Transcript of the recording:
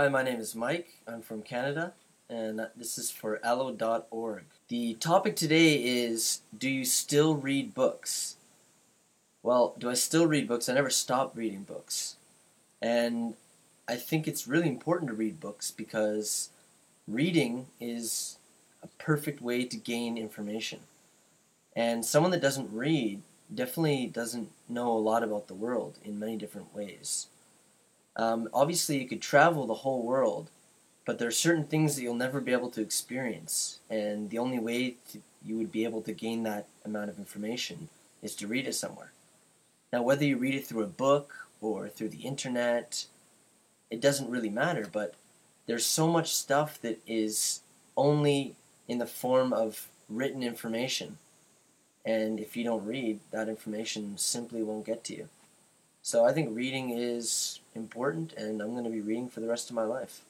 Hi, my name is Mike. I'm from Canada, and this is for allo.org. The topic today is Do you still read books? Well, do I still read books? I never stopped reading books. And I think it's really important to read books because reading is a perfect way to gain information. And someone that doesn't read definitely doesn't know a lot about the world in many different ways. Um, obviously, you could travel the whole world, but there are certain things that you'll never be able to experience, and the only way to, you would be able to gain that amount of information is to read it somewhere. Now, whether you read it through a book or through the internet, it doesn't really matter, but there's so much stuff that is only in the form of written information. And if you don't read, that information simply won't get to you. So I think reading is important, and I'm going to be reading for the rest of my life.